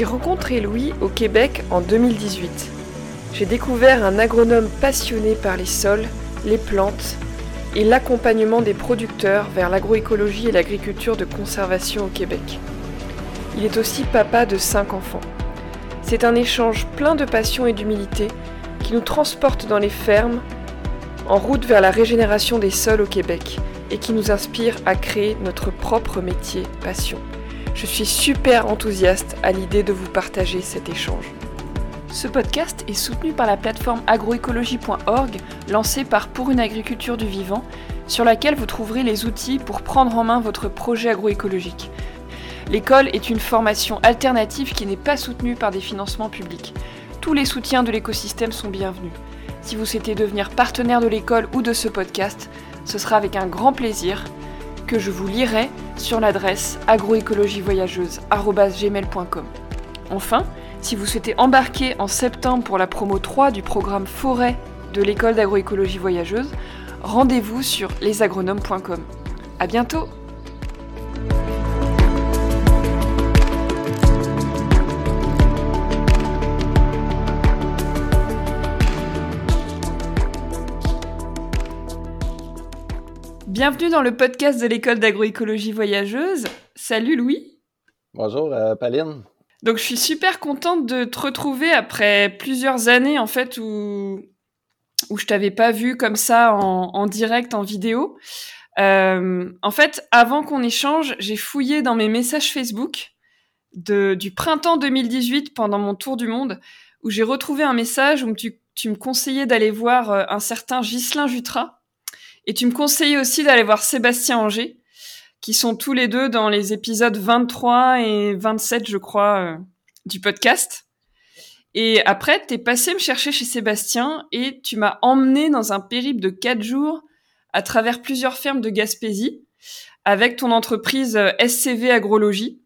J'ai rencontré Louis au Québec en 2018. J'ai découvert un agronome passionné par les sols, les plantes et l'accompagnement des producteurs vers l'agroécologie et l'agriculture de conservation au Québec. Il est aussi papa de cinq enfants. C'est un échange plein de passion et d'humilité qui nous transporte dans les fermes, en route vers la régénération des sols au Québec et qui nous inspire à créer notre propre métier passion. Je suis super enthousiaste à l'idée de vous partager cet échange. Ce podcast est soutenu par la plateforme agroécologie.org lancée par Pour une agriculture du vivant, sur laquelle vous trouverez les outils pour prendre en main votre projet agroécologique. L'école est une formation alternative qui n'est pas soutenue par des financements publics. Tous les soutiens de l'écosystème sont bienvenus. Si vous souhaitez devenir partenaire de l'école ou de ce podcast, ce sera avec un grand plaisir que je vous lirai sur l'adresse agroécologievoyageuse.gmail.com. Enfin, si vous souhaitez embarquer en septembre pour la promo 3 du programme Forêt de l'école d'agroécologie voyageuse, rendez-vous sur lesagronomes.com. À bientôt! Bienvenue dans le podcast de l'école d'agroécologie voyageuse. Salut Louis. Bonjour euh, Pauline. Donc je suis super contente de te retrouver après plusieurs années en fait où où je t'avais pas vu comme ça en, direct en vidéo. Euh, en fait, avant qu'on échange, j'ai fouillé dans mes messages Facebook de, du printemps 2018 pendant mon tour du monde où j'ai retrouvé un message où tu, tu me conseillais d'aller voir euh, un certain Ghislain Jutras et tu me conseillais aussi d'aller voir Sébastien Anger, qui sont tous les deux dans les épisodes 23 et 27, je crois, euh, du podcast. Et après, t'es passé me chercher chez Sébastien et tu m'as emmené dans un périple de quatre jours à travers plusieurs fermes de Gaspésie avec ton entreprise euh, SCV Agrologie.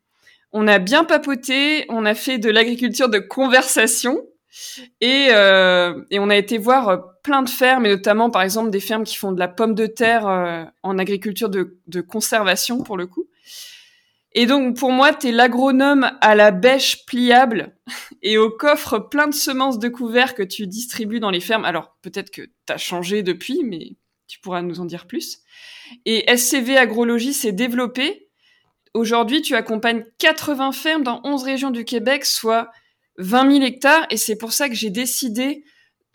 On a bien papoté, on a fait de l'agriculture de conversation et, euh, et on a été voir euh, plein de fermes, et notamment par exemple des fermes qui font de la pomme de terre euh, en agriculture de, conservation pour le coup. Et donc pour moi, tu es l'agronome à la bêche pliable et au coffre plein de semences de couvert que tu distribues dans les fermes. Alors peut-être que tu as changé depuis, mais tu pourras nous en dire plus. Et SCV Agrologie s'est développé. Aujourd'hui, tu accompagnes 80 fermes dans 11 régions du Québec, soit 20 000 hectares et c'est pour ça que j'ai décidé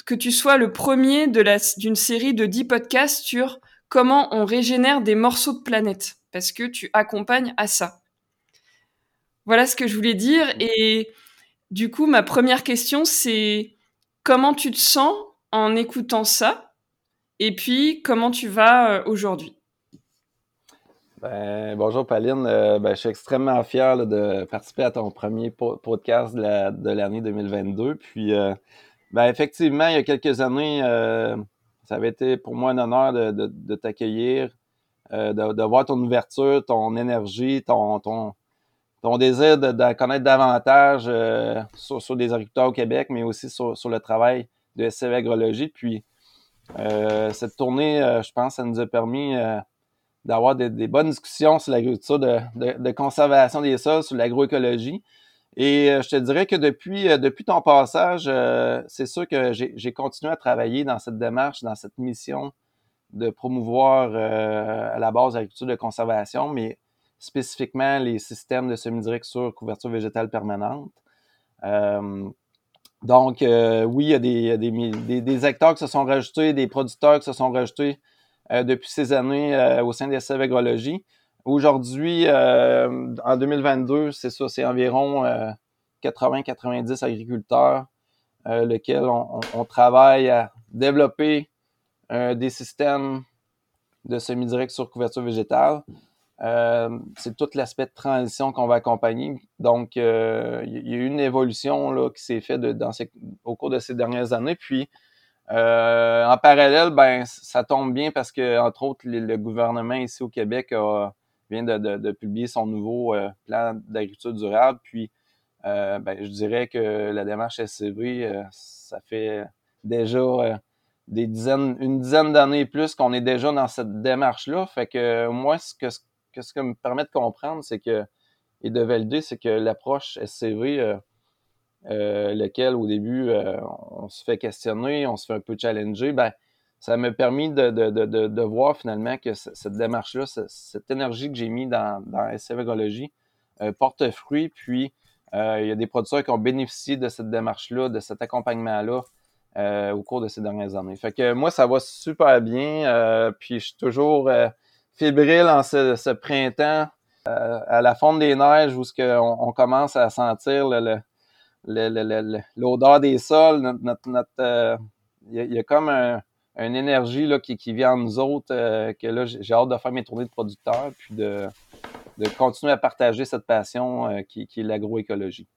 que tu sois le premier d'une série de 10 podcasts sur comment on régénère des morceaux de planète parce que tu accompagnes à ça. Voilà ce que je voulais dire et du coup ma première question c'est comment tu te sens en écoutant ça et puis comment tu vas euh, aujourd'hui? Ben, bonjour Pauline, euh, ben, je suis extrêmement fier de participer à ton premier podcast de l'année 2022. Puis, euh, ben, effectivement, il y a quelques années, euh, ça avait été pour moi un honneur de, t'accueillir, de, voir ton ouverture, ton énergie, ton, désir de, connaître davantage sur, sur, les agriculteurs au Québec, mais aussi sur, sur le travail de SCV Agrologie. Puis, cette tournée, je pense, ça nous a permis d'avoir des, bonnes discussions sur l'agriculture de, de, conservation des sols, sur l'agroécologie. Et euh, je te dirais que depuis, euh, depuis ton passage, euh, c'est sûr que j'ai continué à travailler dans cette démarche, dans cette mission de promouvoir à la base l'agriculture de conservation, mais spécifiquement les systèmes de semi-direct sur couverture végétale permanente. donc, oui, il y a, des, des, acteurs qui se sont rajoutés, des producteurs qui se sont rajoutés depuis ces années euh, au sein des SV Agrologie. Aujourd'hui, euh, en 2022, c'est ça, c'est environ 80-90 agriculteurs lesquels on, travaille à développer des systèmes de semi-direct sur couverture végétale. c'est tout l'aspect de transition qu'on va accompagner. Donc, il y a eu une évolution là, qui s'est faite au cours de ces dernières années. Puis, euh, en parallèle, ben ça tombe bien parce que, entre autres, le, gouvernement ici au Québec vient de, publier son nouveau euh, plan d'agriculture durable. Puis, euh, ben, je dirais que la démarche SCV, ça fait déjà des dizaines, une dizaine d'années plus qu'on est déjà dans cette démarche-là. Fait que moi, ce que, ce que me permet de comprendre, c'est que, et de valider, c'est que l'approche SCV lequel au début on se fait questionner, on se fait un peu challenger, ben ça m'a permis de, de, de, de, voir finalement que cette démarche-là, cette énergie que j'ai mis dans, dans SCV porte fruit, puis il y a des producteurs qui ont bénéficié de cette démarche-là, de cet accompagnement-là euh, au cours de ces dernières années. Fait que moi, ça va super bien. Euh, puis je suis toujours euh, fébrile en ce, printemps à la fonte des neiges où on, on commence à sentir l'odeur des sols. il, y a, comme une énergie là, qui, vient en nous autres que là, j'ai hâte de faire mes tournées de producteurs puis de, continuer à partager cette passion qui, qui est l'agroécologie.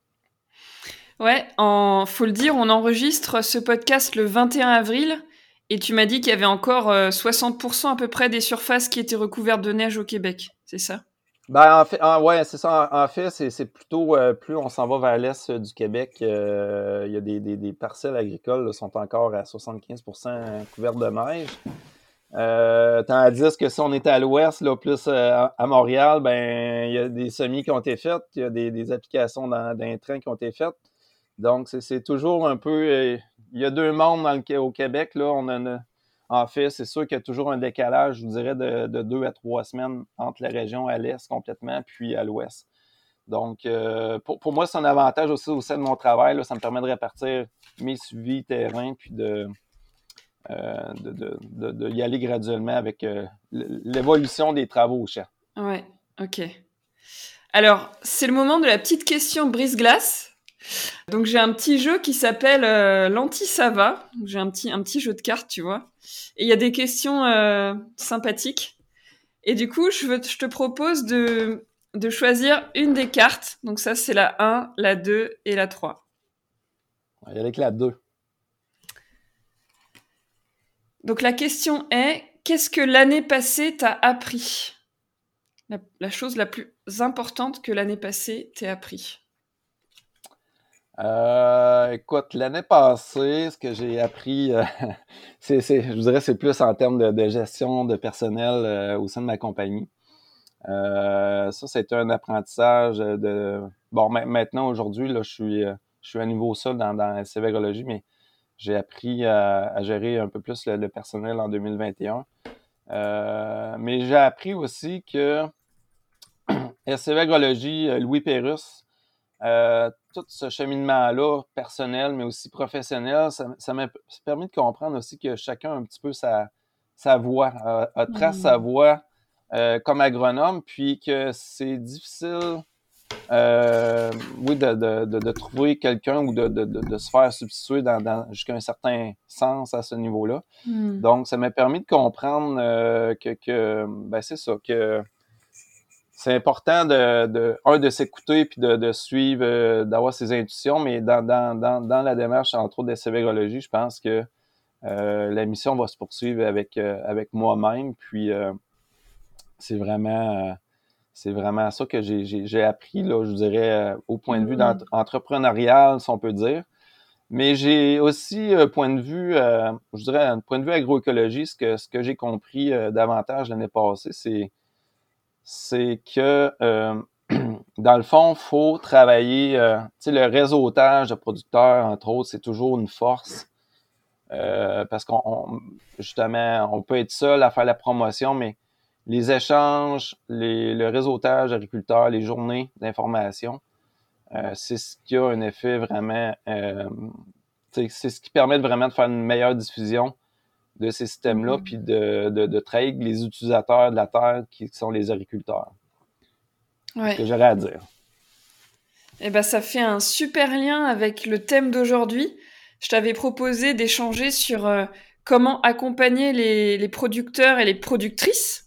Ouais, en, faut le dire, on enregistre ce podcast le 21 avril et tu m'as dit qu'il y avait encore 60% euh, à peu près des surfaces qui étaient recouvertes de neige au Québec, c'est ça? Ben, en fait, ouais, c'est ça. En, fait, c'est plutôt euh, plus on s'en va vers l'est euh, du Québec, il y a des, des, parcelles agricoles qui sont encore à 75% couvertes de neige. tandis que si on est à l'ouest, plus à Montréal, ben il y a des semis qui ont été faites, il y a des, des applications dans, dans train qui ont été faites. Donc, c'est toujours un peu. Euh, il y a deux mondes dans le, au Québec. Là, on a, en fait, c'est sûr qu'il y a toujours un décalage, je vous dirais, de, deux à trois semaines entre la région à l'est complètement, puis à l'ouest. Donc, euh, pour, moi, c'est un avantage aussi au sein de mon travail. Ça me permet de répartir mes suivis terrain, puis de, euh, y aller graduellement avec l'évolution des travaux au champ. Ouais, OK. Alors, c'est le moment de la petite question brise-glace. Donc j'ai un petit jeu qui s'appelle euh, l'anti-sava. J'ai un petit, un petit jeu de cartes, tu vois. Et il y a des questions euh, sympathiques. Et du coup, je, veux, je te propose de, de choisir une des cartes. Donc ça, c'est la 1, la 2 et la 3. Il y a avec la 2. Donc la question est, qu'est-ce que l'année passée t'a appris? La, la chose la plus importante que l'année passée t'ait appris euh, écoute, l'année passée, ce que j'ai appris, euh, c'est, je dirais, c'est plus en termes de, gestion de personnel euh, au sein de ma compagnie. Euh, ça, c'était un apprentissage de. Bon, maintenant, aujourd'hui, là, je suis, je suis à niveau seul dans, dans la mais j'ai appris à, gérer un peu plus le, personnel en 2021. mais j'ai appris aussi que sévérologie, Louis Pérus, euh, tout ce cheminement-là, personnel, mais aussi professionnel, ça, m'a permis de comprendre aussi que chacun a un petit peu sa, sa voix, a, trace sa voix euh, comme agronome, puis que c'est difficile, euh, oui, de, de, de, trouver quelqu'un ou de, de, se faire substituer dans, dans jusqu'à un certain sens à ce niveau-là. Mm. Donc, ça m'a permis de comprendre que, que ben, c'est ça, que c'est important de, de, un, de s'écouter puis de, de suivre, euh, d'avoir ses intuitions, mais dans, dans, dans, dans, la démarche, entre autres, de sévérologie, je pense que euh, la mission va se poursuivre avec, euh, avec moi-même. Puis c'est vraiment c'est vraiment ça que j'ai appris, là, je dirais, au point de vue mm-hmm. entrepreneurial, si on peut dire. Mais j'ai aussi un point de vue, je dirais, un point de vue agroécologie, ce que, ce que j'ai compris davantage l'année passée, c'est c'est que euh, dans le fond, faut travailler. Euh, le réseautage de producteurs, entre autres, c'est toujours une force. Euh, parce qu'on justement, on peut être seul à faire la promotion, mais les échanges, le réseautage d'agriculteurs, les journées d'information, c'est ce qui a un effet vraiment. c'est ce qui permet vraiment de faire une meilleure diffusion de ces systèmes-là, mm-hmm. puis de, de, de travailler les utilisateurs de la terre qui sont les agriculteurs. Ouais. que j'aurais à dire. Eh ben, ça fait un super lien avec le thème d'aujourd'hui. Je t'avais proposé d'échanger sur euh, comment accompagner les, les, producteurs et les productrices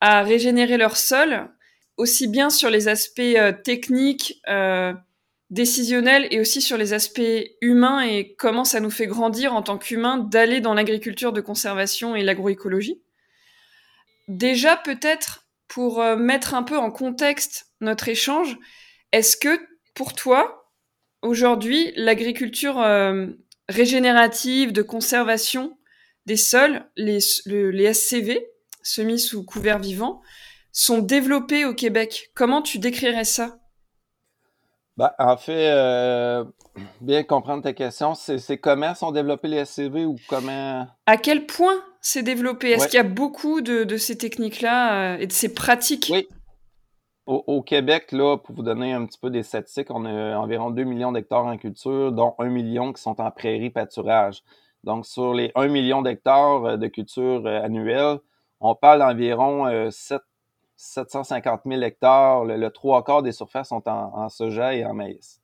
à régénérer leur sol, aussi bien sur les aspects euh, techniques, euh, décisionnel et aussi sur les aspects humains et comment ça nous fait grandir en tant qu'humains d'aller dans l'agriculture de conservation et l'agroécologie. Déjà, peut-être pour euh, mettre un peu en contexte notre échange, est-ce que pour toi, aujourd'hui, l'agriculture euh, régénérative de conservation des sols, les, les SCV, semis sous couvert vivant, sont développés au Québec? Comment tu décrirais ça? Ben, en fait, euh, bien comprendre ta question, c'est comment sont développés les SCV ou comment... À quel point c'est développé? Est-ce qu'il y a beaucoup de, de ces techniques-là euh, et de ces pratiques? Oui. Au, au, Québec, là, pour vous donner un petit peu des statistiques, on a environ 2 millions d'hectares en culture, dont 1 million qui sont en prairie pâturage. Donc, sur les 1 million d'hectares euh, de culture annuelle, on parle d'environ 7 750 000 hectares. Le, trois quarts des surfaces sont en, soja et en maïs.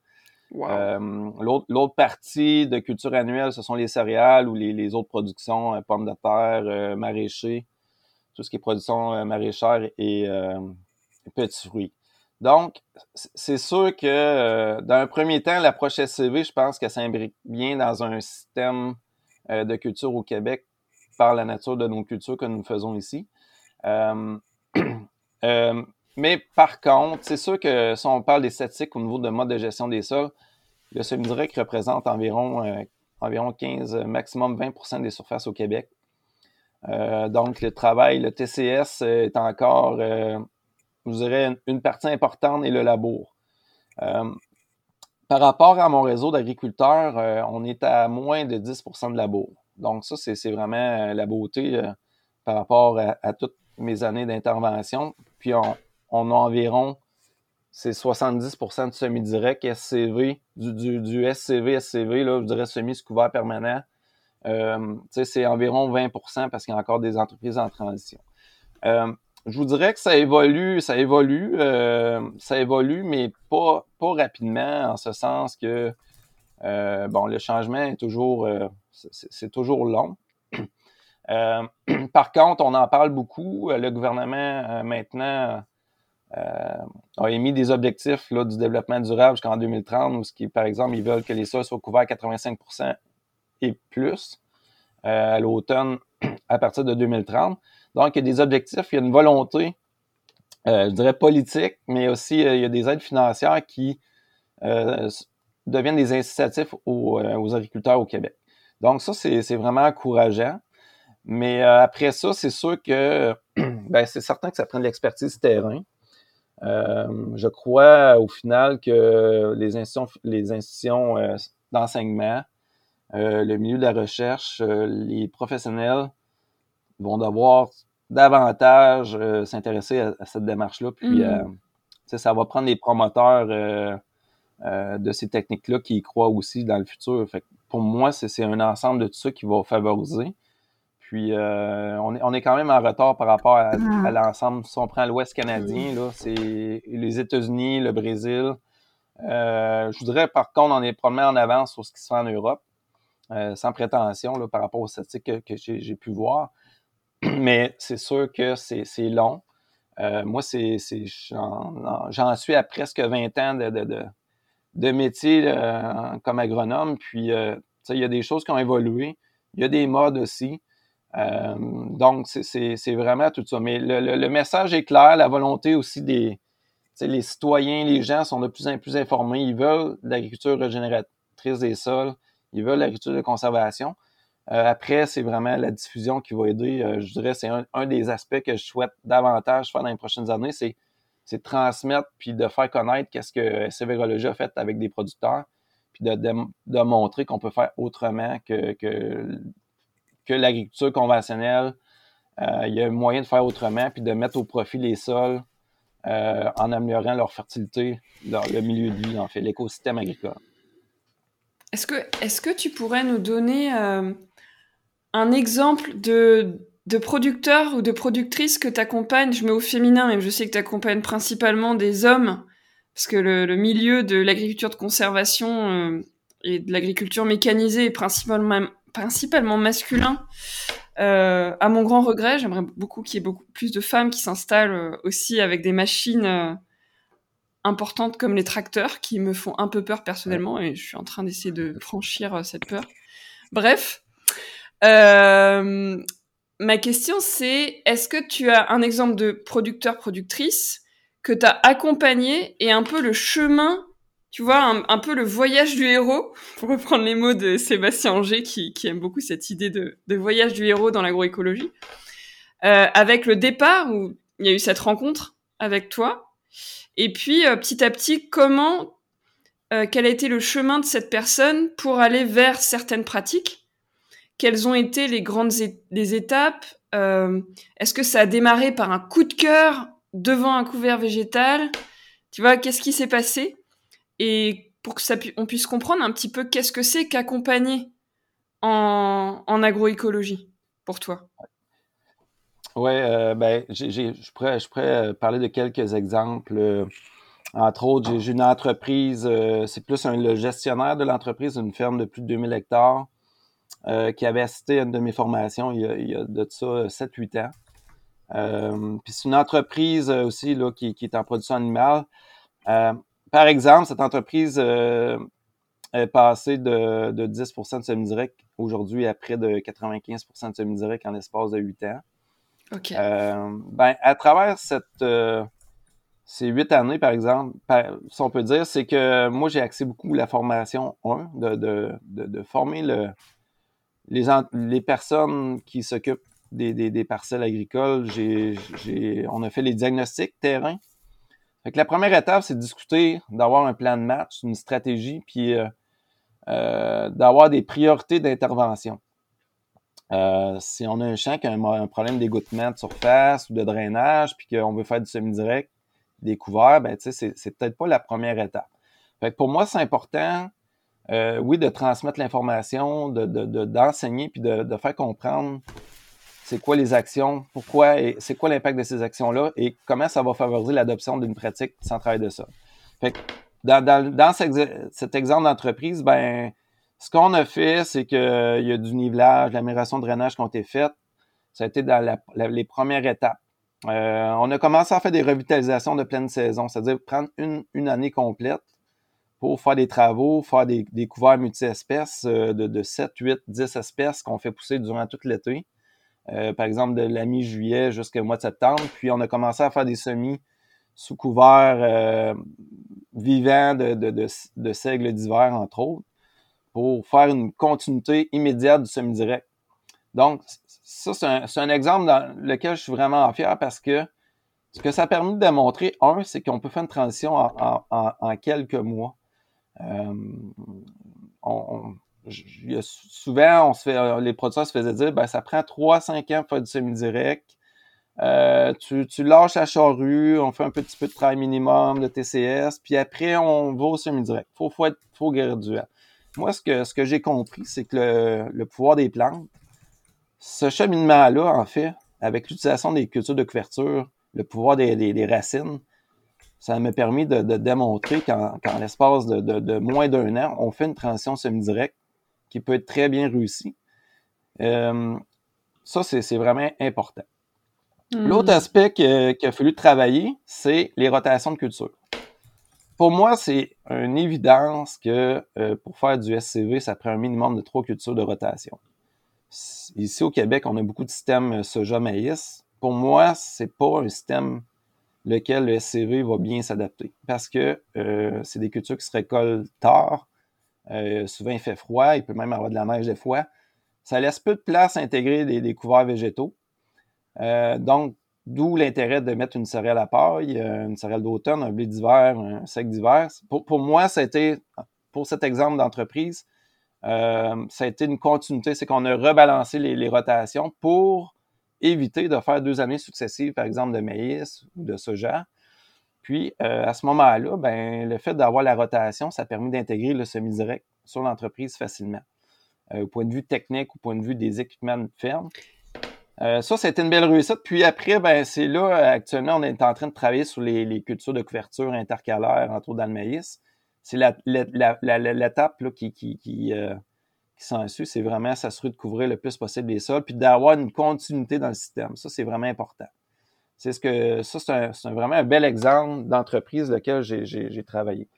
Euh, l'autre partie de culture annuelle, ce sont les céréales ou les, autres productions, euh, pommes de terre, euh, maraîchers, tout ce qui est production maraîchère et petits fruits. Donc, c'est sûr que dans un premier temps, l'approche SCV, je pense qu'elle s'imbrique bien dans un système de culture au Québec par la nature de nos cultures que nous faisons ici. Euh, mais par contre, c'est sûr que si on parle des statistiques au niveau de mode de gestion des sols, le semi-direct représente environ, euh, environ 15, maximum 20% des surfaces au Québec. Euh, donc, le travail, le TCS est encore, je dirais, une, partie importante et le labour. par rapport à mon réseau d'agriculteurs, on est à moins de 10% de labour. Donc, ça, c'est vraiment la beauté par rapport à toutes mes années d'intervention. Puis on, a environ, c'est 70% de semi-direct SCV, du, du, du, SCV, SCV, là, je dirais semi couvert permanent. Euh, c'est environ 20% parce qu'il y a encore des entreprises en transition. Euh, je vous dirais que ça évolue, ça évolue, euh, ça évolue, mais pas, pas rapidement, en ce sens que bon, le changement est c'est toujours long. Euh, par contre, on en parle beaucoup. Euh, le gouvernement, euh, maintenant, a émis des objectifs là, du développement durable jusqu'en 2030, où, par exemple, ils veulent que les sols soient couverts à 85% et plus à l'automne à partir de 2030. Donc, il y a des objectifs, il y a une volonté, je dirais politique, mais aussi il y a des aides financières qui deviennent des incitatifs aux, agriculteurs au Québec. Donc, ça, c'est vraiment encourageant. Mais euh, après ça, c'est sûr que ben, c'est certain que ça prend de l'expertise terrain. Euh, je crois au final que les institutions, les institutions euh, d'enseignement, le milieu de la recherche, les professionnels vont devoir davantage s'intéresser à, cette démarche-là. Puis mm. ça va prendre les promoteurs de ces techniques-là qui y croient aussi dans le futur. Fait pour moi, c'est un ensemble de tout ça qui va favoriser. Puis euh, on, est, on, est, quand même en retard par rapport à, ah. l'ensemble. Si on prend l'Ouest canadien, là, c'est les États-Unis, le Brésil. Euh, je voudrais par contre, on est probablement en avance sur ce qui se fait en Europe, euh, sans prétention là, par rapport aux statistiques que, j'ai pu voir. Mais c'est sûr que c'est long. moi, c'est j'en suis à presque 20 ans de, de, de, de métier comme agronome. Puis, il y a des choses qui ont évolué. Il y a des modes aussi. Euh, donc, c'est vraiment tout ça. Mais le, message est clair, la volonté aussi des les citoyens, les gens sont de plus en plus informés. Ils veulent l'agriculture régénératrice des sols, ils veulent l'agriculture de conservation. Euh, après, c'est vraiment la diffusion qui va aider. Euh, je dirais c'est un, des aspects que je souhaite davantage faire dans les prochaines années, c'est de transmettre puis de faire connaître qu'est-ce que Sévérologie a fait avec des producteurs, puis de, de, montrer qu'on peut faire autrement que, que que l'agriculture conventionnelle, euh, il y a moyen de faire autrement, puis de mettre au profit les sols euh, en améliorant leur fertilité dans le milieu de vie, en fait, l'écosystème agricole. Est-ce que, est que tu pourrais nous donner euh, un exemple de, de producteur ou de productrice que tu accompagnes Je mets au féminin, mais je sais que tu accompagnes principalement des hommes, parce que le milieu de l'agriculture de conservation et de l'agriculture mécanisée est principalement, principalement masculin. Euh, à mon grand regret, j'aimerais beaucoup qu'il y ait beaucoup plus de femmes qui s'installent euh, aussi avec des machines euh, importantes comme les tracteurs qui me font un peu peur personnellement et je suis en train d'essayer de franchir cette peur. Bref, ma question c'est est-ce que tu as un exemple de producteur-productrice que tu as accompagné et un peu le chemin tu vois, un, peu le voyage du héros, pour reprendre les mots de Sébastien Anger, qui, aime beaucoup cette idée de, voyage du héros dans l'agroécologie, euh, avec le départ où il y a eu cette rencontre avec toi, et puis euh, petit à petit, comment euh, quel a été le chemin de cette personne pour aller vers certaines pratiques? Quelles ont été les grandes étapes? Est-ce que ça a démarré par un coup de cœur devant un couvert végétal? Tu vois, qu'est-ce qui s'est passé? Et pour que ça on puisse comprendre un petit peu qu'est-ce que c'est qu'accompagner en, en agroécologie pour toi. Oui, euh, ben, je pourrais, pourrais parler de quelques exemples. Entre autres, j'ai une entreprise, euh, c'est plus le gestionnaire de l'entreprise, une ferme de plus de 2000 hectares, euh, qui avait assisté à une de mes formations il y a, de ça 7-8 ans. Euh, puis c'est une entreprise aussi là, qui, est en production animale. Par exemple, cette entreprise est passée de, de 10% de semi-direct aujourd'hui à près de 95% de semi-direct en l'espace de 8 ans. OK. ben, à travers cette ces huit années, par exemple, si on peut dire, c'est que moi, j'ai axé beaucoup la formation, un, de, de, de, former le, les, les personnes qui s'occupent des, des, des, parcelles agricoles. On a fait les diagnostics terrain. Fait que la première étape, c'est de discuter, d'avoir un plan de match, une stratégie, puis euh, euh, d'avoir des priorités d'intervention. Euh, si on a un champ qui a un, problème d'égouttement de surface ou de drainage, puis qu'on veut faire du semi-direct, découvert, ben, tu sais, c'est peut-être pas la première étape. Fait que pour moi, c'est important, euh, oui, de transmettre l'information, d'enseigner, de, puis de, faire comprendre c'est quoi les actions, pourquoi et c'est quoi l'impact de ces actions-là et comment ça va favoriser l'adoption d'une pratique sans travail de ça. Fait que dans, dans, cet exemple d'entreprise, ben, ce qu'on a fait, c'est qu'il y a du nivelage, l'amélioration de drainage qui ont été faites. Ça a été dans les premières étapes. Euh, on a commencé à faire des revitalisations de pleine saison, c'est-à-dire prendre une, une, année complète pour faire des travaux, faire des, des couverts multi-espèces euh, de, de 7, 8, 10 espèces qu'on fait pousser durant tout l'été. Euh, par exemple, de la mi-juillet jusqu'au mois de septembre. Puis on a commencé à faire des semis sous couvert vivant de, de, de, de seigle d'hiver, entre autres, pour faire une continuité immédiate du semi-direct. Donc, ça, c'est un, exemple dans lequel je suis vraiment fier parce que ce que ça a permis de démontrer, un, c'est qu'on peut faire une transition en, quelques mois. Euh, souvent, on se fait, les producteurs se faisaient dire, ben, ça prend 3-5 ans pour faire du semi-direct. Euh, tu, lâches la charrue, on fait un petit peu de travail minimum de TCS, puis après, on va au semi-direct. Faut, faut être, faut graduel. Moi, ce que, ce que j'ai compris, c'est que le, le pouvoir des plantes, ce cheminement-là, en fait, avec l'utilisation des cultures de couverture, le pouvoir des, racines, ça m'a permis de, démontrer qu'en l'espace de, moins d'un an, on fait une transition semi-directe qui peut être très bien réussie. Euh, ça, c'est vraiment important. Hmm. L'autre aspect qu'il a fallu travailler, c'est les rotations de culture. Pour moi, c'est une évidence que euh, pour faire du SCV, ça prend un minimum de trois cultures de rotation ici au Québec, on a beaucoup de systèmes euh, soja-maïs. Pour moi, c'est pas un système lequel le SCV va bien s'adapter parce que euh, c'est des cultures qui se récoltent tard. Euh, souvent, il fait froid, il peut même avoir de la neige des fois. Ça laisse peu de place à intégrer des, couverts végétaux. donc, d'où l'intérêt de mettre une céréale à paille, une céréale d'automne, un blé d'hiver, un sec d'hiver. Pour, moi, c'était, pour cet exemple d'entreprise, euh, ça a été une continuité, c'est qu'on a rebalancé les, rotations pour éviter de faire deux années successives, par exemple, de maïs ou de soja. Puis, euh, à ce moment-là, ben, le fait d'avoir la rotation, ça a permis d'intégrer le semi-direct sur l'entreprise facilement. Euh, au point de vue technique, au point de vue des équipements de ferme. ça, c'était une belle réussite. Puis après, ben, c'est là, actuellement, on est en train de travailler sur les, cultures de couverture intercalaire, entre autres dans le maïs c'est l'étape qui, euh, qui s'ensuit, c'est vraiment s'assurer de couvrir le plus possible les sols, puis d'avoir une continuité dans le système. Ça, c'est vraiment important. C'est ce que ça, c'est vraiment un bel exemple d'entreprise laquelle j'ai travaillé.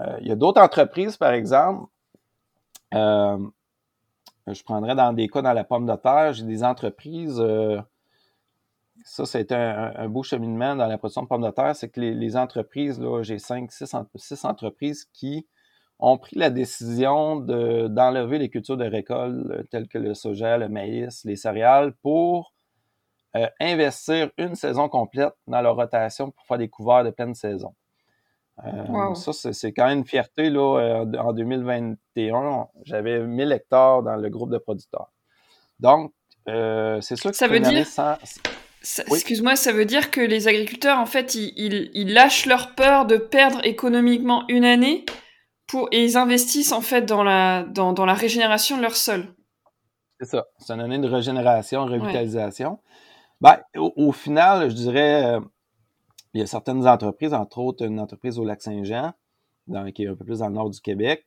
Euh, il y a d'autres entreprises, par exemple. Euh, je prendrais dans des cas dans la pomme de terre, j'ai des entreprises ça, c'est un, un, beau cheminement dans la production de pommes de terre, c'est que les, entreprises, là, j'ai cinq, six, six, entreprises qui ont pris la décision d'enlever les cultures de récolte euh, telles que le soja, le maïs, les céréales pour euh, investir une saison complète dans leur rotation pour faire des couverts de pleine saison. Ça, c'est quand même une fierté. Là, en 2021, j'avais 1000 hectares dans le groupe de producteurs. Donc, c'est sûr que ça veut dire... Excuse-moi, ça veut dire que les agriculteurs, en fait, ils, ils, lâchent leur peur de perdre économiquement une année pour, et ils investissent en fait dans la, dans, dans la régénération de leur sol. C'est ça. C'est une année de régénération, revitalisation. Ben, au, final, je dirais, euh, il y a certaines entreprises, entre autres une entreprise au Lac-Saint-Jean, qui est un peu plus dans le nord du Québec.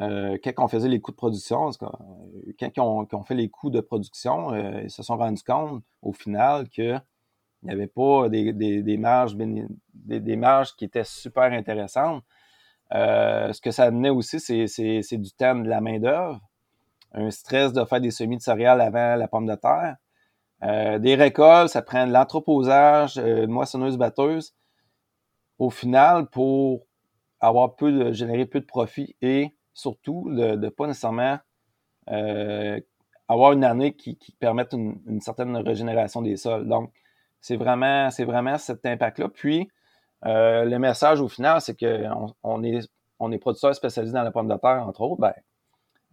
Euh, quand on faisait les coûts de production, quand on, on fait les coûts de production, euh, ils se sont rendus compte au final qu'il n'y avait pas des marges, des, des, marges qui étaient super intéressantes. Euh, ce que ça amenait aussi, c'est du temps de la main-d'œuvre, un stress de faire des semis de céréales avant la pomme de terre. Euh, des récoltes, ça prend de l'entreposage, euh, une moissonneuse-batteuse. Au final, pour avoir peu générer peu de profit et surtout de ne pas nécessairement avoir une année qui, permette une, certaine régénération des sols. Donc, c'est vraiment, c'est vraiment cet impact-là. Puis, euh, le message au final, c'est qu'on on est, on est producteur spécialisé dans la pomme de terre, entre autres. Ben,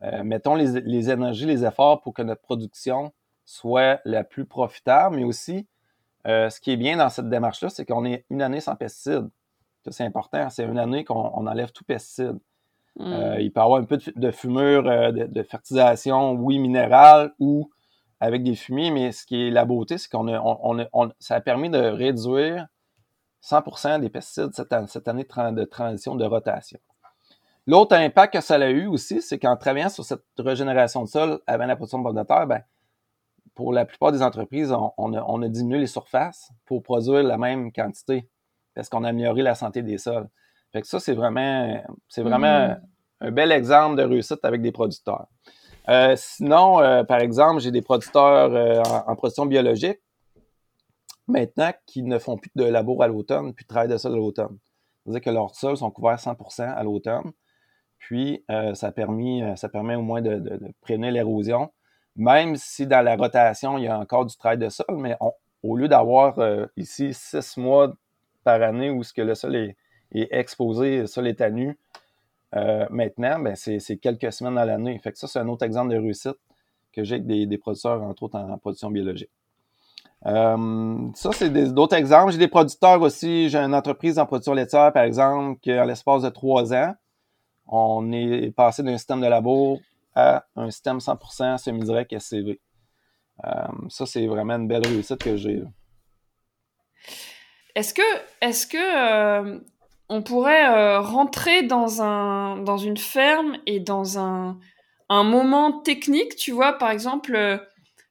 euh, mettons les, énergies, les efforts pour que notre production soit la plus profitable, mais aussi, euh, ce qui est bien dans cette démarche-là, c'est qu'on est une année sans pesticides. C'est important, c'est une année qu'on enlève tout pesticide. Mm. il peut y avoir un peu de, fumure, de, fertilisation, oui, minérale ou avec des fumiers, mais ce qui est la beauté, c'est qu'on a, on, ça a permis de réduire 100% des pesticides cette, année de transition de rotation. L'autre impact que ça a eu aussi, c'est qu'en travaillant sur cette régénération de sol avant la production de pommes de terre, ben, pour la plupart des entreprises, on, a, diminué les surfaces pour produire la même quantité parce qu'on a amélioré la santé des sols. Fait que ça, c'est vraiment, c'est vraiment mm. un bel exemple de réussite avec des producteurs. Euh, sinon, euh, par exemple, j'ai des producteurs euh, en, production biologique maintenant qui ne font plus de labour à l'automne, puis de travail de sol à l'automne. C'est-à-dire que leurs sols sont couverts 100% à l'automne. Puis, ça, permet au moins de, de, prévenir l'érosion. Même si dans la rotation, il y a encore du travail de sol, mais au lieu d'avoir euh, ici six mois par année où ce que le sol est, exposé, le sol est à nu, maintenant, ben, c'est quelques semaines dans l'année. Ça, c'est un autre exemple de réussite que j'ai avec des, des producteurs, entre autres en production biologique. Euh, ça, c'est d'autres exemples. J'ai des producteurs aussi. J'ai une entreprise en production laitière, par exemple, qui, en l'espace de trois ans, on est passé d'un système de labour à un système 100% semi-direct SCV. Euh, ça, c'est vraiment une belle réussite que j'ai. Est-ce que, est-ce que euh, on pourrait rentrer dans, un, dans une ferme et dans un, un moment technique, tu vois, par exemple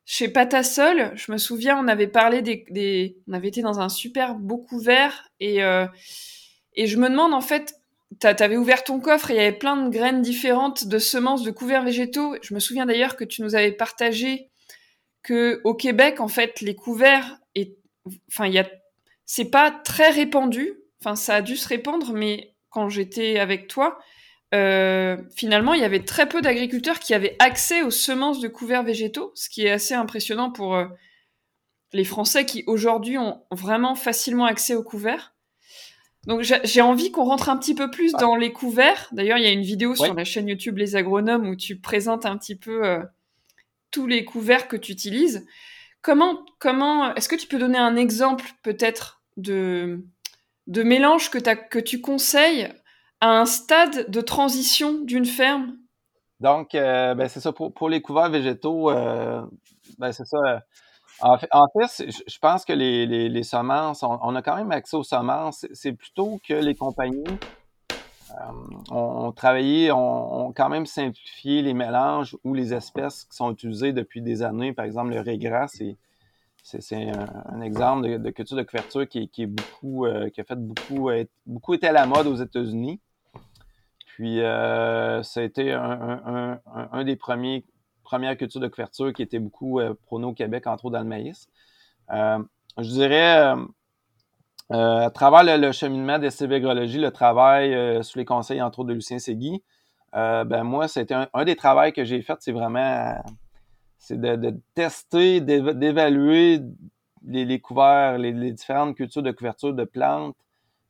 chez Patasol, je me souviens, on avait parlé des, on avait été dans un super beau couvert et euh, et je me demande en fait, t'avais ouvert ton coffre et il y avait plein de graines différentes de semences de couverts végétaux. Je me souviens d'ailleurs que tu nous avais partagé que au Québec en fait les couverts enfin il y a c'est pas très répandu. Enfin ça a dû se répandre, mais quand j'étais avec toi, euh, finalement, il y avait très peu d'agriculteurs qui avaient accès aux semences de couverts végétaux, ce qui est assez impressionnant pour euh, les Français qui aujourd'hui ont vraiment facilement accès aux couverts. Donc j'ai envie qu'on rentre un petit peu plus dans les couverts. D'ailleurs, il y a une vidéo sur la chaîne YouTube Les Agronomes où tu présentes un petit peu euh, tous les couverts que tu utilises. Comment, comment, est-ce que tu peux donner un exemple peut-être de, de mélange que, que tu conseilles à un stade de transition d'une ferme? Donc, euh, ben, c'est ça. Pour, les couverts végétaux, euh, ben, c'est ça. Euh, en fait, je pense que les, semences, on, a quand même accès aux semences. C'est plutôt que les compagnies ont, travaillé, ont, quand même simplifié les mélanges ou les espèces qui sont utilisées depuis des années. Par exemple, le régras, c'est c'est un, exemple de, culture de couverture qui, est beaucoup, qui a fait beaucoup, beaucoup été à la mode aux États-Unis. Puis, euh, ça a été un, des premiers premières cultures de couverture qui était beaucoup euh, au Québec, entre autres dans le maïs. Euh, je dirais, à travers le, cheminement des Agrologie, le travail sous les conseils, entre autres, de Lucien Segui, ben moi, c'était un, des travaux que j'ai fait, c'est vraiment c'est de, tester, d'évaluer les, couverts, les, différentes cultures de couverture de plantes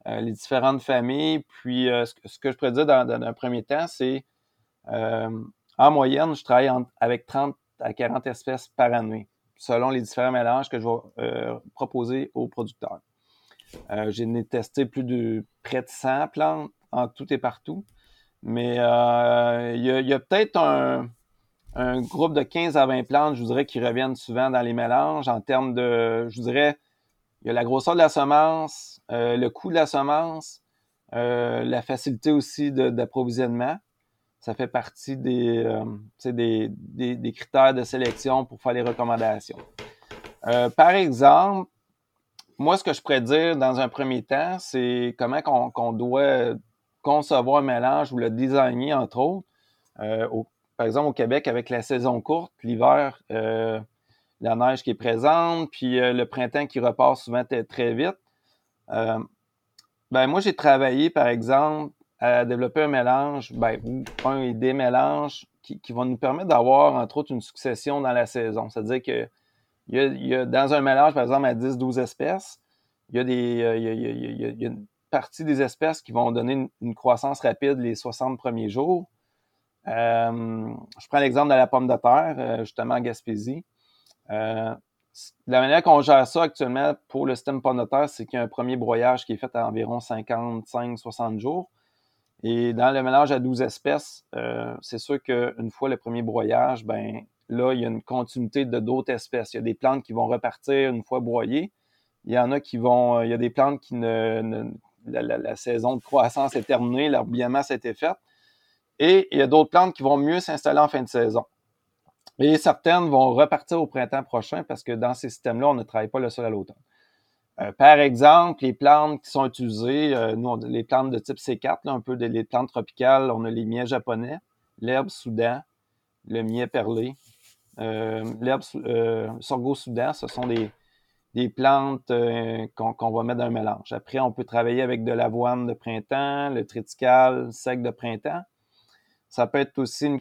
les différentes familles. Puis ce, que je pourrais dire dans, un premier temps, c'est en moyenne, je travaille avec 30 à 40 espèces par année, selon les différents mélanges que je vais proposer aux producteurs. J'ai testé plus de près de 100 plantes en tout et partout. Mais il y a peut-être un, un groupe de 15 à 20 plantes, je vous dirais, qui reviennent souvent dans les mélanges en termes de, je vous dirais, il y a la grosseur de la semence, euh, le coût de la semence, euh, la facilité aussi d'approvisionnement. Ça fait partie des, euh, des, critères de sélection pour faire les recommandations. Euh, par exemple, moi, ce que je pourrais dire dans un premier temps, c'est comment qu'on doit concevoir un mélange ou le designer, entre autres, euh, par exemple, au Québec, avec la saison courte, l'hiver, la neige qui est présente, puis le printemps qui repart souvent très vite. Ben, moi, j'ai travaillé, par exemple, à développer un mélange, ben, un et des mélanges qui, vont nous permettre d'avoir, entre autres, une succession dans la saison. C'est-à-dire que il y, a, dans un mélange, par exemple, à 10-12 espèces, il y, a des, il, y a, une partie des espèces qui vont donner une croissance rapide les 60 premiers jours. Euh, je prends l'exemple de la pomme de terre, euh, justement en Gaspésie. Euh, la manière qu'on gère ça actuellement pour le système pomme de terre, c'est qu'il y a un premier broyage qui est fait à environ 55-60 jours. Et dans le mélange à 12 espèces, c'est sûr qu'une fois le premier broyage, ben là, il y a une continuité de d'autres espèces. Il y a des plantes qui vont repartir une fois broyées. Il y en a qui vont. Il y a des plantes qui ne. la, la, saison de croissance est terminée, leur biomasse a été faite. Et il y a d'autres plantes qui vont mieux s'installer en fin de saison. Et certaines vont repartir au printemps prochain parce que dans ces systèmes-là, on ne travaille pas le sol à l'automne. Euh, par exemple, les plantes qui sont utilisées, euh, nous, les plantes de type C4, un peu des les plantes tropicales, on a les miels japonais, l'herbe soudan, le miel perlé, euh, l'herbe sorgho soudan, ce sont des, des plantes qu'on va mettre dans un mélange. Après, on peut travailler avec de l'avoine de printemps, le triticale sec de printemps. Ça peut être aussi une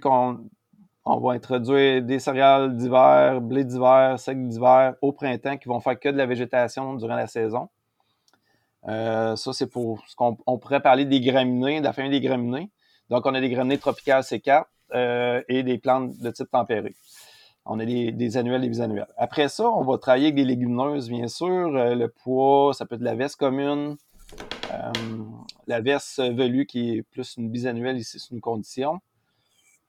on va introduire des céréales d'hiver, blé d'hiver, sec d'hiver au printemps qui vont faire que de la végétation durant la saison. Euh, ça, c'est pour ce qu'on pourrait parler des graminées, de la famille des graminées. Donc, on a des graminées tropicales C4 euh, et des plantes de type tempéré. On a des, des, annuelles et des bisannuelles. Après ça, on va travailler avec des légumineuses, bien sûr. Euh, le pois, ça peut être la veste commune, la verse velue qui est plus une bisannuelle ici, c'est une condition.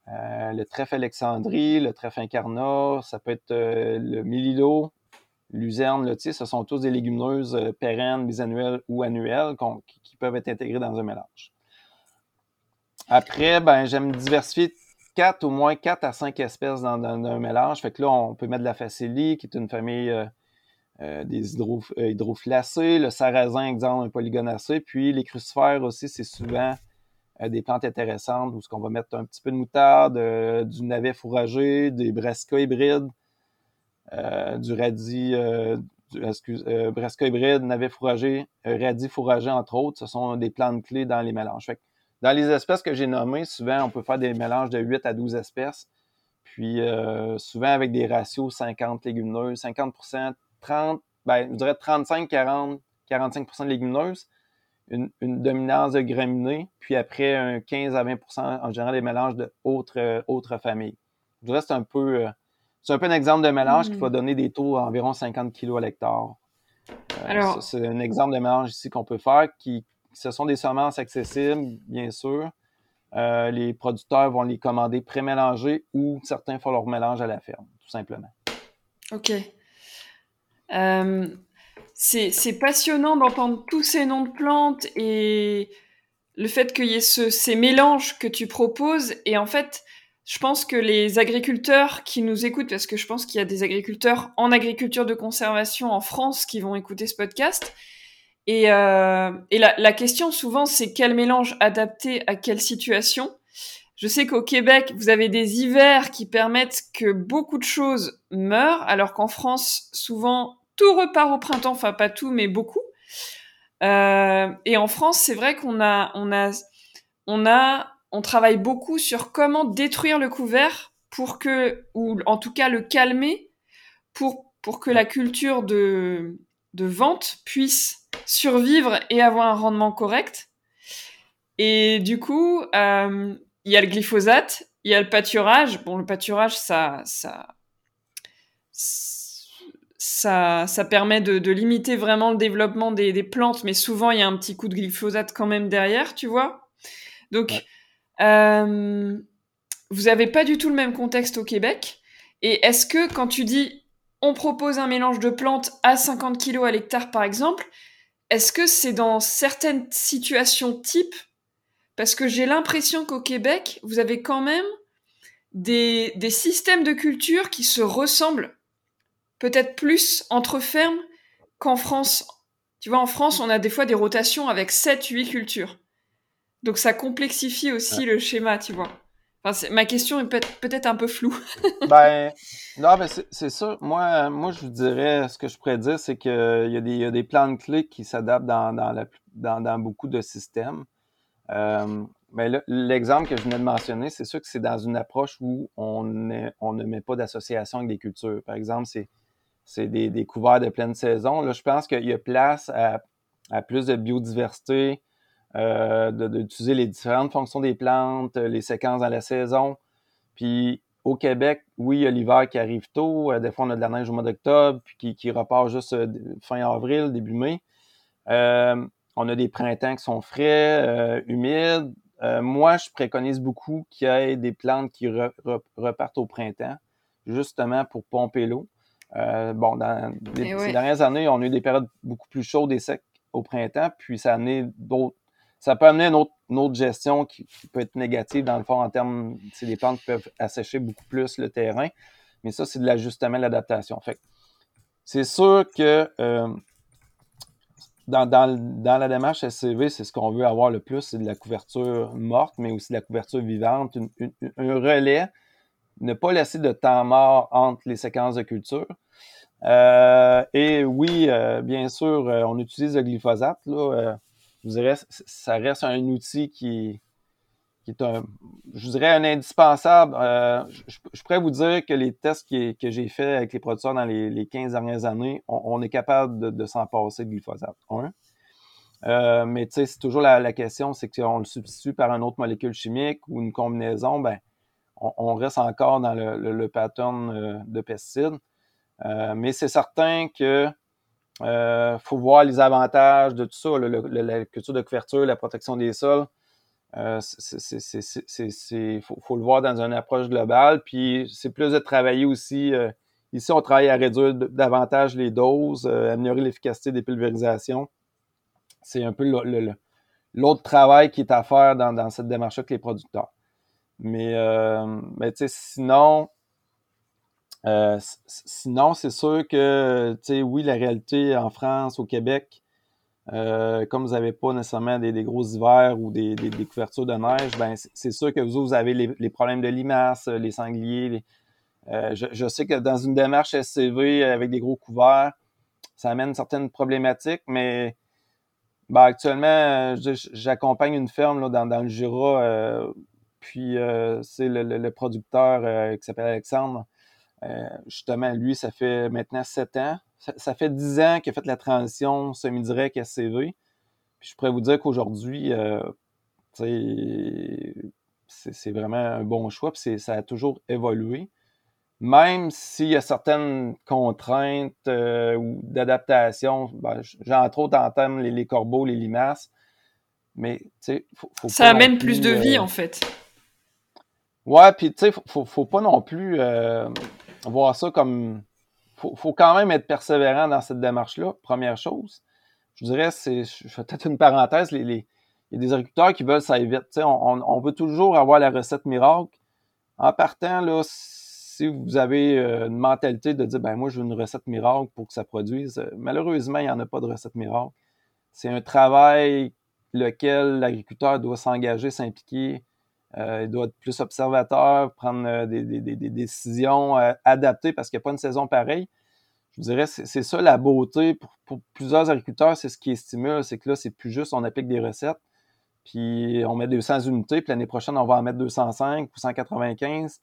Euh, le trèfle Alexandrie, le trèfle incarnat, ça peut être euh, le mélilo, luzerne, le ce sont tous des légumineuses pérennes, bisannuelles ou annuelles qui, peuvent être intégrées dans un mélange. Après, ben, j'aime diversifier 4 au moins 4 à 5 espèces dans, un mélange. Fait que là, on peut mettre la facélie, qui est une famille euh, des hydro, euh, hydroflacés, le sarrasin, exemple, un polygonacé, puis les crucifères aussi, c'est souvent euh, des plantes intéressantes où ce qu'on va mettre un petit peu de moutarde, du navet fourragé, des brassicas hybrides, du radis, du, excuse, brassica hybride, navet fourragé, radis fourragé, entre autres, ce sont des plantes clés dans les mélanges. dans les espèces que j'ai nommées, souvent, on peut faire des mélanges de 8 à 12 espèces. Puis souvent avec des ratios 50 légumineuses, 50 30%, ben, je dirais 35, 40, 45% de légumineuses, une, dominance de graminées, puis après un 15 à 20% en général des mélanges d'autres euh, autres familles. Je dirais que c'est un peu euh, c'est un peu un exemple de mélange qui mm. va donner des taux environ 50 kg à l'hectare. Euh, c'est un exemple de mélange ici qu'on peut faire qui ce sont des semences accessibles, bien sûr. les producteurs vont les commander pré-mélangés ou certains font leur mélange à la ferme, tout simplement. OK. Euh, c'est passionnant d'entendre tous ces noms de plantes et le fait qu'il y ait ces mélanges que tu proposes. Et en fait, je pense que les agriculteurs qui nous écoutent, parce que je pense qu'il y a des agriculteurs en agriculture de conservation en France qui vont écouter ce podcast. Et, euh, et la, la, question souvent, c'est quel mélange adapté à quelle situation? Je sais qu'au Québec, vous avez des hivers qui permettent que beaucoup de choses meurent, alors qu'en France, souvent, tout repart au printemps, enfin pas tout, mais beaucoup. Euh, et en France, c'est vrai qu'on a, on a, on a, on travaille beaucoup sur comment détruire le couvert pour que, ou en tout cas le calmer, pour pour que la culture de de vente puissent survivre et avoir un rendement correct. Et du coup, euh, il y a le glyphosate, il y a le pâturage. Bon, le pâturage, ça, ça, ça, ça permet de, de, limiter vraiment le développement des, des, plantes, mais souvent il y a un petit coup de glyphosate quand même derrière, tu vois. Donc, euh, vous avez pas du tout le même contexte au Québec. Et est-ce que quand tu dis on propose un mélange de plantes à 50 kg à l'hectare par exemple, est-ce que c'est dans certaines situations types? Parce que j'ai l'impression qu'au Québec, vous avez quand même des, des systèmes de culture qui se ressemblent peut-être plus entre fermes qu'en France. Tu vois, en France, on a des fois des rotations avec 7-8 cultures. Donc ça complexifie aussi le schéma, tu vois. Enfin, ma question est peut-être un peu floue. ben, non, mais c'est ça. Moi, moi, je vous dirais, ce que je pourrais dire, c'est qu'il y, a des, y a des plans de clés qui s'adaptent dans, dans, dans, dans, beaucoup de systèmes. Euh, mais l'exemple que je venais de mentionner, c'est sûr que c'est dans une approche où on, est, on ne met pas d'association avec des cultures. Par exemple, c'est c'est des, couverts de pleine saison. Là, je pense qu'il y a place à, plus de biodiversité, euh, d'utiliser les différentes fonctions des plantes, les séquences dans la saison. Puis au Québec, oui, il y a l'hiver qui arrive tôt. Euh, des fois, on a de la neige au mois d'octobre, puis qui, repart juste euh, fin avril, début mai. Euh, on a des printemps qui sont frais, euh, humides. moi, je préconise beaucoup qu'il y ait des plantes qui repartent au printemps, justement pour pomper l'eau. Euh, bon, dans les, eh ces dernières années, on a eu des périodes beaucoup plus chaudes et secs au printemps, puis ça a amené d'autres. Ça peut amener une autre, une autre gestion qui, peut être négative dans le fond en termes. C'est des plantes qui peuvent assécher beaucoup plus le terrain. Mais ça, c'est de l'ajustement, de l'adaptation. Fait c'est sûr que euh, dans, dans, dans, la démarche SCV, c'est ce qu'on veut avoir le plus, c'est de la couverture morte, mais aussi de la couverture vivante, un relais ne pas laisser de temps mort entre les séquences de culture. Euh, et oui, euh, bien sûr, euh, on utilise le glyphosate. Là, je ça reste un outil qui, qui est un, je dirais, un indispensable. Je, pourrais vous dire que les tests que j'ai faits avec les producteurs dans les, les 15 dernières années, on, est capable de, de s'en passer de glyphosate. mais c'est toujours la, la question, c'est qu'on le substitue par une autre molécule chimique ou une combinaison, ben on, reste encore dans le, pattern euh, de pesticides. Euh, mais c'est certain que euh, faut voir les avantages de tout ça, la culture de couverture, la protection des sols. Il faut, le voir dans une approche globale. Puis c'est plus de travailler aussi. ici, on travaille à réduire davantage les doses, améliorer l'efficacité des pulvérisations. C'est un peu l'autre travail qui est à faire dans, dans cette démarche avec les producteurs. Mais, euh, tu sais, sinon, euh, sinon, c'est sûr que, oui, la réalité en France, au Québec, euh, comme vous n'avez pas nécessairement des, des, gros hivers ou des, des, couvertures de neige, ben c'est sûr que vous, vous avez les, problèmes de limaces, les sangliers. je, je, sais que dans une démarche SCV avec des gros couverts, ça amène certaines problématiques, mais ben, actuellement, j'accompagne une ferme là, dans, dans le Jura puis euh, c'est le, producteur euh, qui s'appelle Alexandre. Euh, justement, lui, ça fait maintenant sept ans. Ça, fait dix ans qu'il a fait la transition semi-direct SCV. Puis je pourrais vous dire qu'aujourd'hui, c'est vraiment un bon choix. Puis ça a toujours évolué. Même s'il y a certaines contraintes ou d'adaptation, ben, j'ai entre autres en termes les, les corbeaux, les limaces. Mais, tu sais, faut, Ça amène plus de vie, en fait. Ouais, puis tu sais, faut, faut, pas non plus euh, voir ça comme. Faut, faut quand même être persévérant dans cette démarche-là, première chose. Je dirais, c'est. Je fais peut-être une parenthèse, les, les, il y a des agriculteurs qui veulent ça aille vite. On, on, on, veut toujours avoir la recette miracle. En partant, là, si vous avez euh, une mentalité de dire ben moi je veux une recette miracle pour que ça produise, euh, malheureusement, il n'y en a pas de recette miracle. C'est un travail lequel l'agriculteur doit s'engager, s'impliquer, il doit être plus observateur, prendre euh, des, décisions euh, adaptées parce qu'il n'y a pas une saison pareille. Je vous dirais, c'est ça la beauté. Pour, plusieurs agriculteurs, c'est ce qui stimule, c'est que là, c'est plus juste, on applique des recettes, puis on met 200 unités, puis l'année prochaine, on va en mettre 205 ou 195.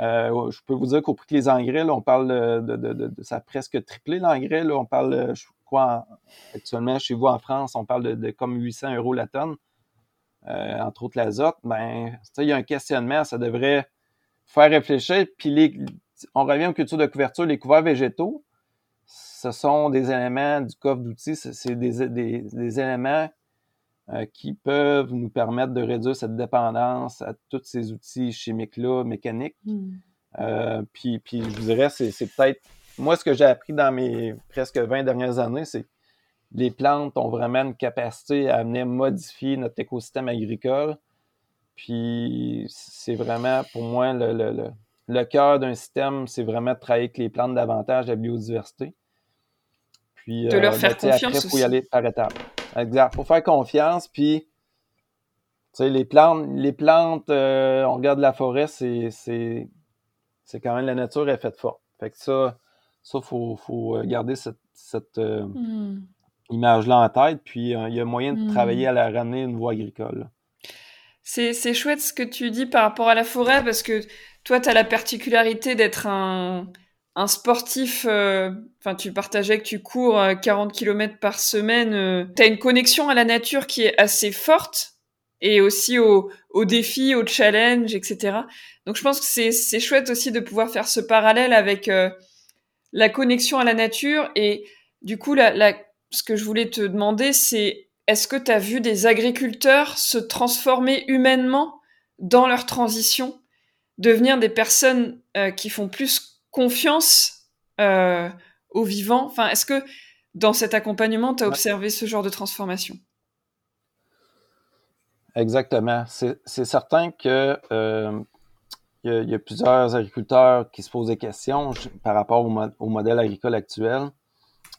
Euh, je peux vous dire qu'au prix des engrais, là, on parle de, ça a presque triplé l'engrais. On parle, je crois, actuellement, chez vous en France, on parle de, comme 800 euros la tonne, euh, entre autres l'azote. Ben, il y a un questionnement, ça devrait faire réfléchir. Puis on revient aux cultures de couverture, les couverts végétaux, ce sont des éléments du coffre d'outils, c'est des, des, éléments euh, qui peuvent nous permettre de réduire cette dépendance à tous ces outils chimiques-là, mécaniques. Hmm. Euh, puis, puis je vous dirais, c'est peut-être moi, ce que j'ai appris dans mes presque 20 dernières années, c'est que les plantes ont vraiment une capacité à amener modifier notre écosystème agricole. Puis c'est vraiment, pour moi, le, le, le, cœur d'un système, c'est vraiment de travailler avec les plantes davantage, la biodiversité. Puis, de leur euh, faire ben, confiance après, il faut y aller par étapes. Exact. Faut faire confiance, puis tu sais, les plantes, les plantes, euh, on regarde la forêt, c'est, c'est, c'est quand même la nature est faite forte. Fait que ça, ça, il faut, euh, garder cette, euh, hmm. Image-là en tête. Puis, euh, il y a moyen de travailler hmm. à la ramener une voie agricole. C'est chouette ce que tu dis par rapport à la forêt, parce que toi, tu as la particularité d'être un, sportif. Enfin, tu partageais que tu cours 40 km par semaine. tu as une connexion à la nature qui est assez forte et aussi aux, aux défis, aux challenges, etc. Donc, je pense que c'est chouette aussi de pouvoir faire ce parallèle avec la connexion à la nature. Et du coup, la, ce que je voulais te demander, c'est est-ce que tu as vu des agriculteurs se transformer humainement dans leur transition, devenir des personnes euh, qui font plus confiance euh, aux vivants? Enfin, est-ce que dans cet accompagnement, tu as observé ce genre de transformation? Exactement. C'est certain que euh, y, a, plusieurs agriculteurs qui se posent des questions par rapport au, modèle agricole actuel.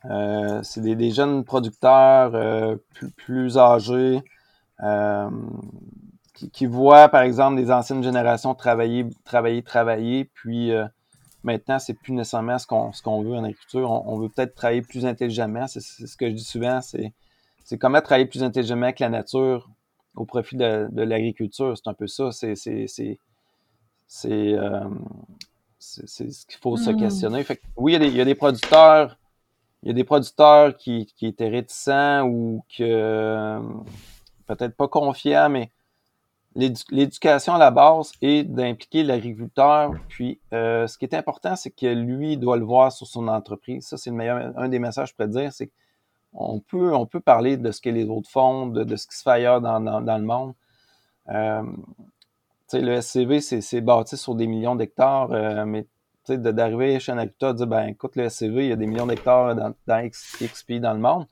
Euh, c'est des, jeunes producteurs euh, plus, âgés euh, qui, voient, par exemple, des anciennes générations travailler, travailler, travailler, puis maintenant, c'est plus nécessairement ce qu'on ce qu'on veut en agriculture. On, veut peut-être travailler plus intelligemment. C'est ce que je dis souvent, c'est c'est comment travailler plus intelligemment que la nature au profit de, de l'agriculture. C'est un peu ça. C'est euh, c'est ce qu'il faut se hmm. questionner. Fait oui, il y, a des, il y, a des, producteurs, il y a des producteurs qui, étaient réticents ou que peut-être pas confiants, mais l'éducation à la base est d'impliquer l'agriculteur. Puis, euh, ce qui est important, c'est que lui doit le voir sur son entreprise. Ça, c'est le meilleur, un des messages que je pourrais dire, c'est qu'on peut, on peut parler de ce que les autres font, de, ce qui se fait ailleurs dans le monde. Euh, le SCV, c'est bâti sur des millions d'hectares, euh, mais d'arriver chez un et de dire, ben, écoute, le SCV, il y a des millions d'hectares dans, dans X, pays dans le monde.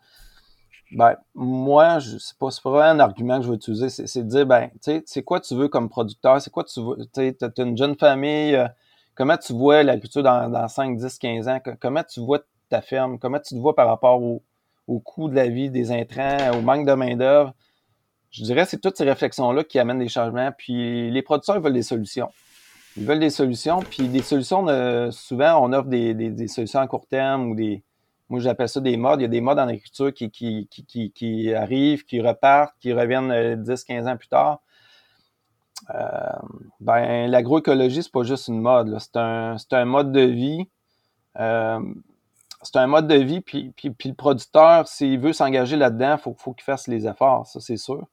Ben, moi, c'est pas, pas un argument que je veux utiliser, c'est de dire, ben, tu sais, c'est quoi tu veux comme producteur, c'est quoi tu veux, tu as une jeune famille, euh, comment tu vois l'agriculture dans, dans 5, 10, 15 ans, comment tu vois ta ferme, comment tu te vois par rapport au, au coût de la vie, des intrants, au manque de main-d'œuvre? Je dirais c'est toutes ces réflexions-là qui amènent des changements. Puis les producteurs veulent des solutions. Ils veulent des solutions. Puis des solutions, souvent, on offre des, des, solutions à court terme ou des. Moi, j'appelle ça des modes. Il y a des modes en agriculture qui, qui, qui, qui, arrivent, qui repartent, qui reviennent 10-15 euh, ans plus tard. Euh, ben, l'agroécologie, c'est pas juste une mode. C'est un, un mode de vie. Euh, c'est un mode de vie, puis, puis, puis le producteur, s'il veut s'engager là-dedans, faut, faut qu'il fasse les efforts, ça c'est sûr.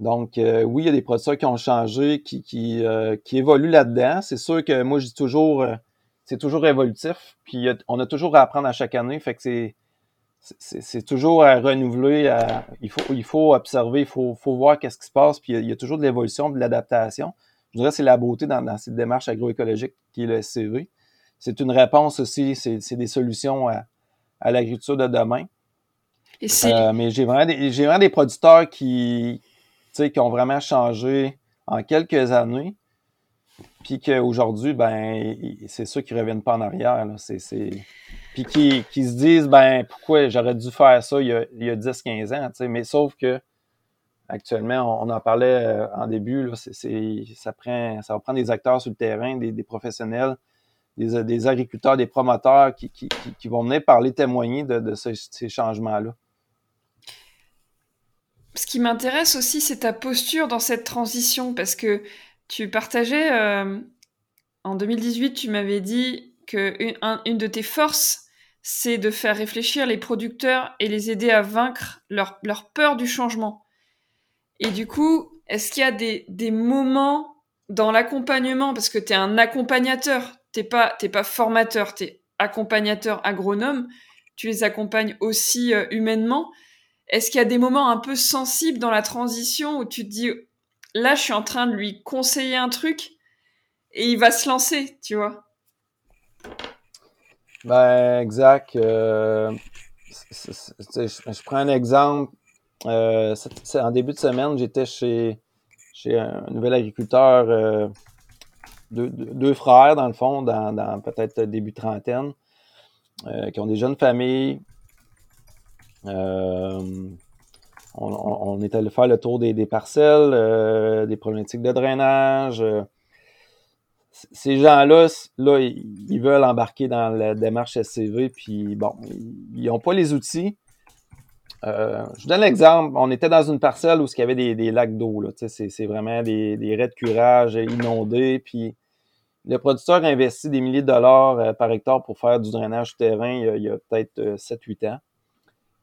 Donc, euh, oui, il y a des producteurs qui ont changé, qui, qui, euh, qui évoluent là-dedans. C'est sûr que moi, je dis toujours, euh, c'est toujours évolutif. Puis, on a toujours à apprendre à chaque année. Fait que c'est, c'est, toujours à renouveler. il, faut, il faut observer, il faut, faut voir qu'est-ce qui se passe. Puis, il y a, toujours de l'évolution, de l'adaptation. Je dirais que c'est la beauté dans, dans, cette démarche agroécologique qui est le SCV. C'est une réponse aussi, c'est, des solutions à, à l'agriculture de demain. Et mais j'ai vraiment, des, j'ai vraiment des producteurs qui, qui ont vraiment changé en quelques années, puis qu'aujourd'hui, ben, c'est ceux qui reviennent pas en arrière. Puis qui, se disent, ben, pourquoi j'aurais dû faire ça il y a, a 10-15 ans, mais sauf que actuellement, on, en parlait euh, en début, ça, prend, ça va prendre des acteurs sur le terrain, des, professionnels, des, des, agriculteurs, des promoteurs qui, vont venir parler, témoigner de ces changements-là ce qui m'intéresse aussi, c'est ta posture dans cette transition, parce que tu partageais, euh, en 2018, tu m'avais dit que une, de tes forces, c'est de faire réfléchir les producteurs et les aider à vaincre leur, peur du changement. Et du coup, est-ce qu'il y a des, des moments dans l'accompagnement, parce que tu es un accompagnateur, t'es pas, t'es pas formateur, tu es accompagnateur agronome, tu les accompagnes aussi euh, humainement. Est-ce qu'il y a des moments un peu sensibles dans la transition où tu te dis, là, je suis en train de lui conseiller un truc et il va se lancer, tu vois? Ben, exact. Euh, je, prends un exemple. Euh, en début de semaine, j'étais chez, chez un nouvel agriculteur, euh, deux, frères, dans le fond, dans, peut-être début trentaine, qui ont des jeunes familles. On, est allé faire le tour des, parcelles, des problématiques de drainage ces gens-là, là, ils veulent embarquer dans la démarche SCV, puis bon, ils n'ont pas les outils. Euh, je vous donne l'exemple. On était dans une parcelle où il y avait des, lacs d'eau. C'est vraiment des, des raies de curage inondés. Puis le producteur a investi des milliers de dollars euh, par hectare pour faire du drainage terrain il y a, peut-être 7-8 euh, ans.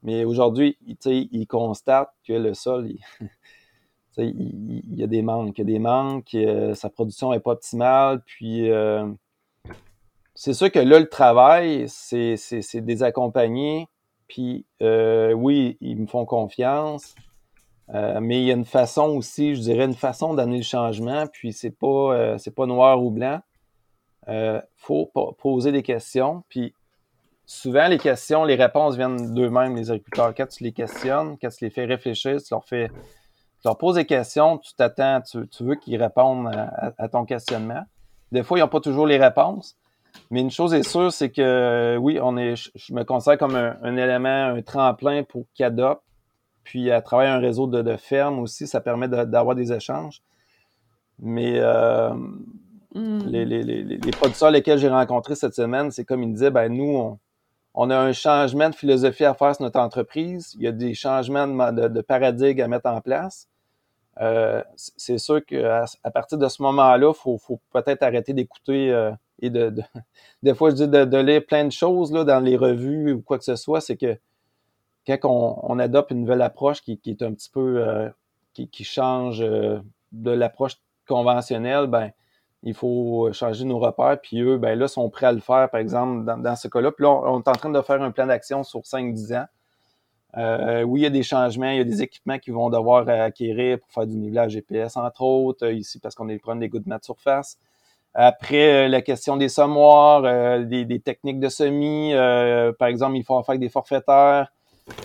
Mais aujourd'hui, il, constate que le sol, il, y a des manques, il y a des manques, euh, sa production n'est pas optimale, puis euh, c'est sûr que là, le travail, c'est des accompagnés, puis euh, oui, ils me font confiance, mais il y a une façon aussi, je dirais, une façon d'amener le changement, puis c'est pas, pas noir ou blanc. Il faut poser des questions, puis souvent, les questions, les réponses viennent d'eux-mêmes, les agriculteurs. Quand tu les questionnes, quand tu les fais réfléchir, tu leur fais tu leur poses des questions, tu t'attends, tu, veux qu'ils répondent à, ton questionnement. Des fois, ils n'ont pas toujours les réponses. Mais une chose est sûre, c'est que oui, on est, je, me considère comme un, élément, un tremplin pour qu'ils adoptent. Puis à travers un réseau de, de fermes aussi, ça permet d'avoir des échanges. Mais euh, mm. les, les, les, les, producteurs lesquels j'ai rencontrés cette semaine, c'est comme ils me disaient, ben nous, on, on a un changement de philosophie à faire sur notre entreprise. Il y a des changements de, paradigme à mettre en place. Euh, c'est sûr qu'à à partir de ce moment-là, il faut, peut-être arrêter d'écouter euh, et de, de, Des fois, je dis de, lire plein de choses là, dans les revues ou quoi que ce soit. C'est que quand on, adopte une nouvelle approche qui, qui est un petit peu. Euh, qui, qui, change de l'approche conventionnelle, ben il faut changer nos repères. Puis eux, ben là, sont prêts à le faire, par exemple, dans, ce cas-là. Puis là, on, est en train de faire un plan d'action sur 5-10 ans euh, oui, il y a des changements, il y a des équipements qu'ils vont devoir acquérir pour faire du nivelage GPS, entre autres, euh, ici parce qu'on est prendre des gouttes de surface. Après, euh, la question des semoirs, des, techniques de semis, par exemple, il faut faire des forfaitaires.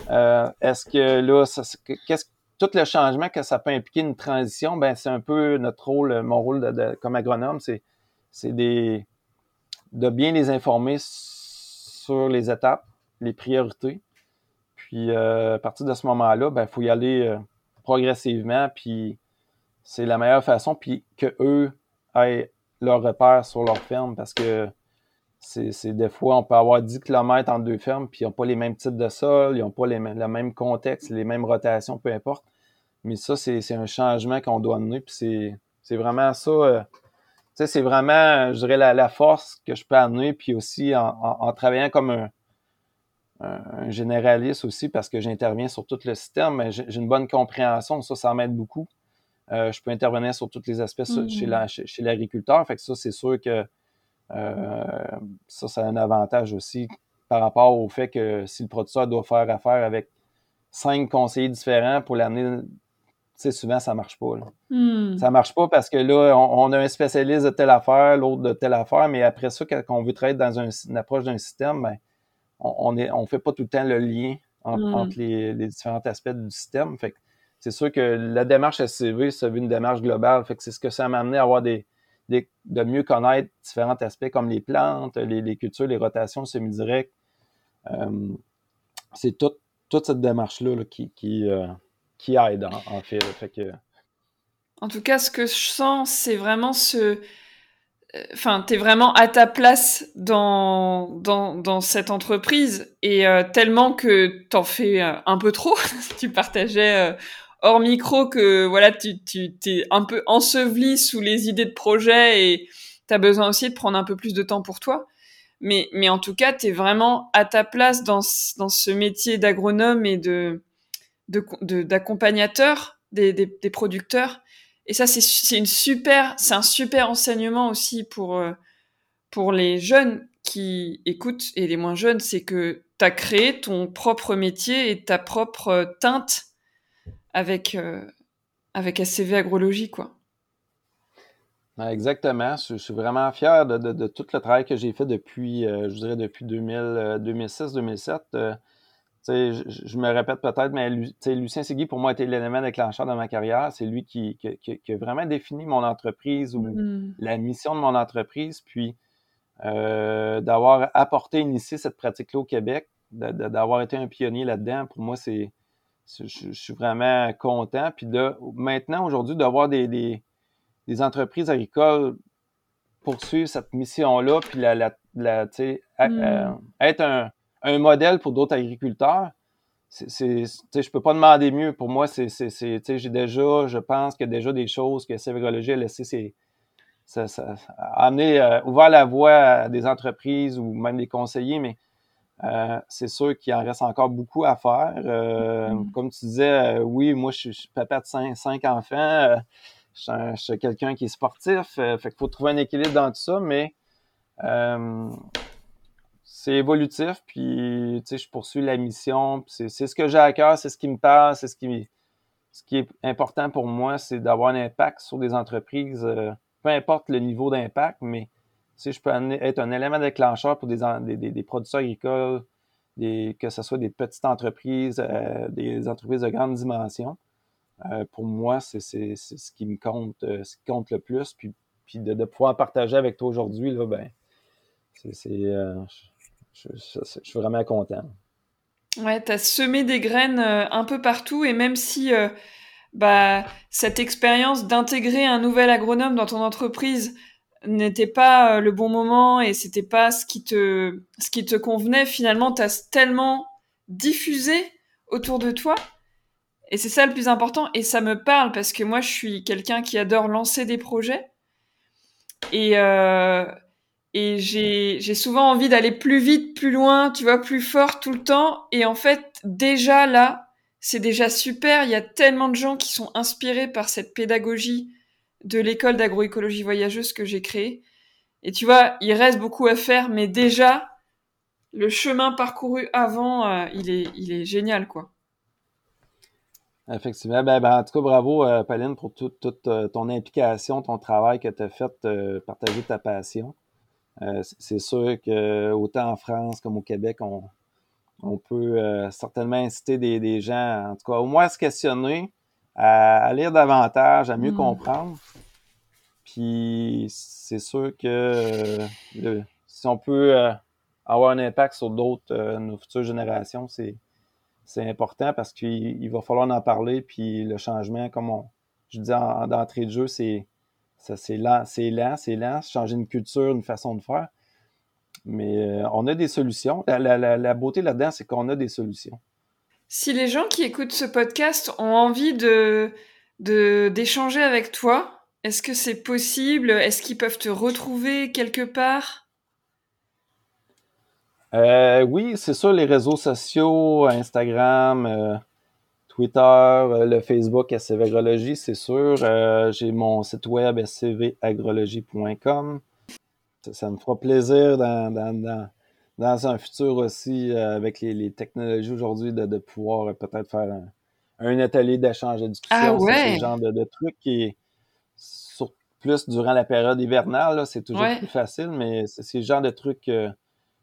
Est-ce que là, qu'est-ce tout le changement que ça peut impliquer une transition, ben c'est un peu notre rôle, mon rôle comme agronome, c'est de bien les informer sur les étapes, les priorités, puis euh, à partir de ce moment-là, il ben, faut y aller euh, progressivement, puis c'est la meilleure façon, puis que eux aient leur repère sur leur ferme, parce que c'est des fois, on peut avoir 10 km entre deux fermes, puis ils n'ont pas les mêmes types de sol, ils n'ont pas les, le même contexte, les mêmes rotations, peu importe. Mais ça, c'est un changement qu'on doit amener, puis c'est vraiment ça. Euh, c'est vraiment, je dirais, la, force que je peux amener, puis aussi en travaillant comme un, un généraliste aussi parce que j'interviens sur tout le système, mais j'ai une bonne compréhension. Ça, ça m'aide beaucoup. Euh, je peux intervenir sur tous les aspects chez mm-hmm. l'agriculteur. La, chez, fait que ça, c'est sûr que euh, ça, c'est un avantage aussi par rapport au fait que si le producteur doit faire affaire avec cinq conseillers différents pour l'année, tu sais, souvent, ça marche pas. Là. Mm. Ça marche pas parce que là, on, a un spécialiste de telle affaire, l'autre de telle affaire, mais après ça, quand on veut travailler dans une approche d'un système, ben, on ne on fait pas tout le temps le lien mm. entre les, différents aspects du système. Fait c'est sûr que la démarche SCV, ça veut une démarche globale. Fait que c'est ce que ça m'a amené à avoir des, de mieux connaître différents aspects comme les plantes, les, cultures, les rotations semi-directes. Euh, c'est toute cette démarche-là qui, qui, euh, qui, aide en, fait. En tout cas, ce que je sens, c'est vraiment ce, enfin, t'es vraiment à ta place dans, dans, dans cette entreprise et euh, tellement que t'en fais euh, un peu trop. tu partageais euh, hors micro que voilà, tu, tu t'es un peu enseveli sous les idées de projet et t'as besoin aussi de prendre un peu plus de temps pour toi. Mais, mais en tout cas, tu es vraiment à ta place dans, dans ce métier d'agronome et de d'accompagnateur des, des, producteurs. Et ça, c'est une super, c'est un super enseignement aussi pour, euh, pour les jeunes qui écoutent et les moins jeunes, c'est que tu as créé ton propre métier et ta propre teinte avec, euh, avec ACV Agrologie, quoi. Exactement. Je, suis vraiment fier de, de, tout le travail que j'ai fait depuis, euh, je dirais, depuis 2006-2007. Euh, je, je, me répète peut-être, mais Lucien Segui, pour moi, a été l'élément déclencheur de ma carrière. C'est lui qui, qui, qui, a vraiment défini mon entreprise ou mm. la mission de mon entreprise. Puis, d'avoir apporté, initié cette pratique-là au Québec, d'avoir été un pionnier là-dedans, pour moi, c'est je, suis vraiment content. Puis de, maintenant, aujourd'hui, d'avoir des, des, des, entreprises agricoles poursuivre cette mission-là, puis la, la, la mm. être un, un, modèle pour d'autres agriculteurs, c'est, je peux pas demander mieux. Pour moi, c'est, j'ai déjà, je pense qu'il y a déjà des choses que Sévérologie a laissé ses, ça, ça, a amené, euh, ouvert la voie à des entreprises ou même des conseillers, mais euh, c'est sûr qu'il en reste encore beaucoup à faire. Euh, mm-hmm. Comme tu disais, oui, moi, je suis, papa de cinq, cinq enfants. je suis, quelqu'un qui est sportif. fait qu'il faut trouver un équilibre dans tout ça, mais c'est évolutif. Puis, tu sais, je poursuis la mission. C'est ce que j'ai à cœur, c'est ce qui me parle, c'est ce qui, ce qui est important pour moi, c'est d'avoir un impact sur des entreprises peu importe le niveau d'impact, mais je peux être un élément déclencheur pour des, des, des producteurs agricoles, que ce soit des petites entreprises, euh, des entreprises de grande dimension, euh, pour moi, c'est ce qui me compte, euh, ce qui compte le plus. Puis, puis de, pouvoir partager avec toi aujourd'hui, ben, je, suis vraiment content. Ouais, tu as semé des graines un peu partout et même si bah, cette expérience d'intégrer un nouvel agronome dans ton entreprise n'était pas euh, le bon moment et c'était pas ce qui te ce qui te convenait finalement tu as tellement diffusé autour de toi. Et c'est ça le plus important. Et ça me parle parce que moi je suis quelqu'un qui adore lancer des projets. Et euh, et j'ai j'ai souvent envie d'aller plus vite plus loin tu vois plus fort tout le temps. Et en fait déjà là c'est déjà super. Il y a tellement de gens qui sont inspirés par cette pédagogie de l'école d'agroécologie voyageuse que j'ai créée. Et tu vois, il reste beaucoup à faire, mais déjà, le chemin parcouru avant, euh, il, est, il est génial, quoi. Effectivement. Ben, ben, en tout cas, bravo, euh, Pauline, pour toute, euh, ton implication, ton travail que tu as fait, partager ta passion. c'est sûr que autant en France comme au Québec, on, on peut euh, certainement inciter des, gens, en tout cas, au moins à se questionner, à, lire davantage, à mieux hmm. comprendre. Puis c'est sûr que euh, si on peut euh, avoir un impact sur d'autres, nos futures générations, c'est, c'est important parce qu'il va falloir en parler. Puis le changement, comme on, je dis en, d'entrée de jeu, c'est, c'est lent, c'est lent, c'est lent. Changer une culture, une façon de faire. Mais euh, on a des solutions. La, beauté là-dedans, c'est qu'on a des solutions. Si les gens qui écoutent ce podcast ont envie de d'échanger avec toi, est-ce que c'est possible? Est-ce qu'ils peuvent te retrouver quelque part? Euh, Oui, c'est sûr, les réseaux sociaux, Instagram, euh, Twitter, le Facebook SCV c'est sûr. J'ai mon site web scvagrologie.com ça, me fera plaisir dans, dans, un futur aussi, euh, avec les, les technologies aujourd'hui, de, de, pouvoir euh, peut-être faire un, un atelier d'échange de discussion. Ah ouais. ce genre de, de truc qui est sur, plus durant la période hivernale, c'est toujours plus facile, mais c'est le genre de truc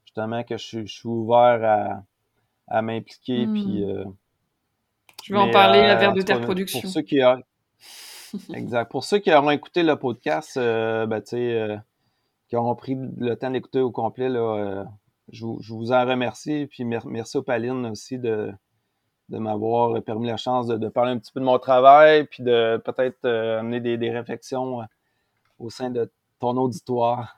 justement que je, je, suis ouvert à, à m'impliquer. Hmm. Puis, euh, je vais en parler à Vers de Terre Production. Pour ceux qui exact. Pour ceux qui auront écouté le podcast, ben, qui auront pris le temps d'écouter au complet, là, euh, je, vous en remercie. Puis merci aux Palines aussi de, de m'avoir permis la chance de, parler un petit peu de mon travail, puis de peut-être euh, amener des, réflexions euh, au sein de ton auditoire.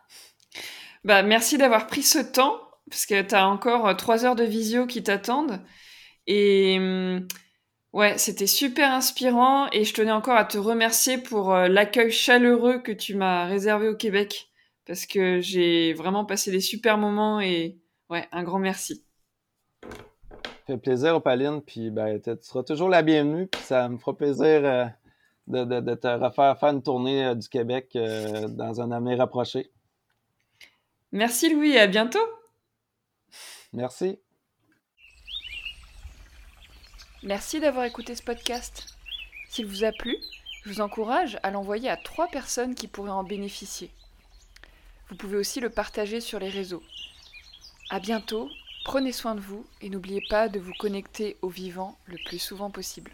Bah, merci d'avoir pris ce temps, parce que tu as encore trois heures de visio qui t'attendent. Et hum, ouais, c'était super inspirant et je tenais encore à te remercier pour l'accueil chaleureux que tu m'as réservé au Québec parce que j'ai vraiment passé des super moments et ouais, un grand merci. Ça fait plaisir, Opaline, puis ben, tu seras toujours la bienvenue, puis ça me fera plaisir euh, de, te refaire faire une tournée euh, du Québec euh, dans un avenir rapproché. Merci Louis, à bientôt. Merci. Merci d'avoir écouté ce podcast. S'il vous a plu, je vous encourage à l'envoyer à trois personnes qui pourraient en bénéficier. Vous pouvez aussi le partager sur les réseaux. À bientôt, prenez soin de vous et n'oubliez pas de vous connecter au vivant le plus souvent possible.